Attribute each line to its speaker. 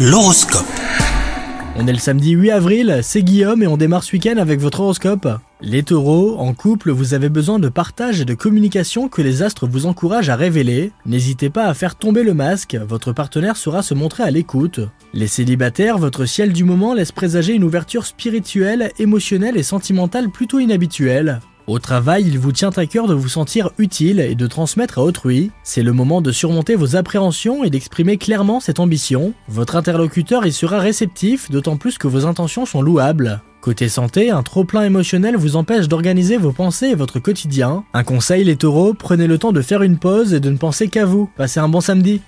Speaker 1: L'horoscope.
Speaker 2: On est le samedi 8 avril, c'est Guillaume et on démarre ce week-end avec votre horoscope. Les taureaux, en couple, vous avez besoin de partage et de communication que les astres vous encouragent à révéler. N'hésitez pas à faire tomber le masque, votre partenaire saura se montrer à l'écoute. Les célibataires, votre ciel du moment laisse présager une ouverture spirituelle, émotionnelle et sentimentale plutôt inhabituelle. Au travail, il vous tient à cœur de vous sentir utile et de transmettre à autrui. C'est le moment de surmonter vos appréhensions et d'exprimer clairement cette ambition. Votre interlocuteur y sera réceptif, d'autant plus que vos intentions sont louables. Côté santé, un trop-plein émotionnel vous empêche d'organiser vos pensées et votre quotidien. Un conseil les taureaux, prenez le temps de faire une pause et de ne penser qu'à vous. Passez un bon samedi.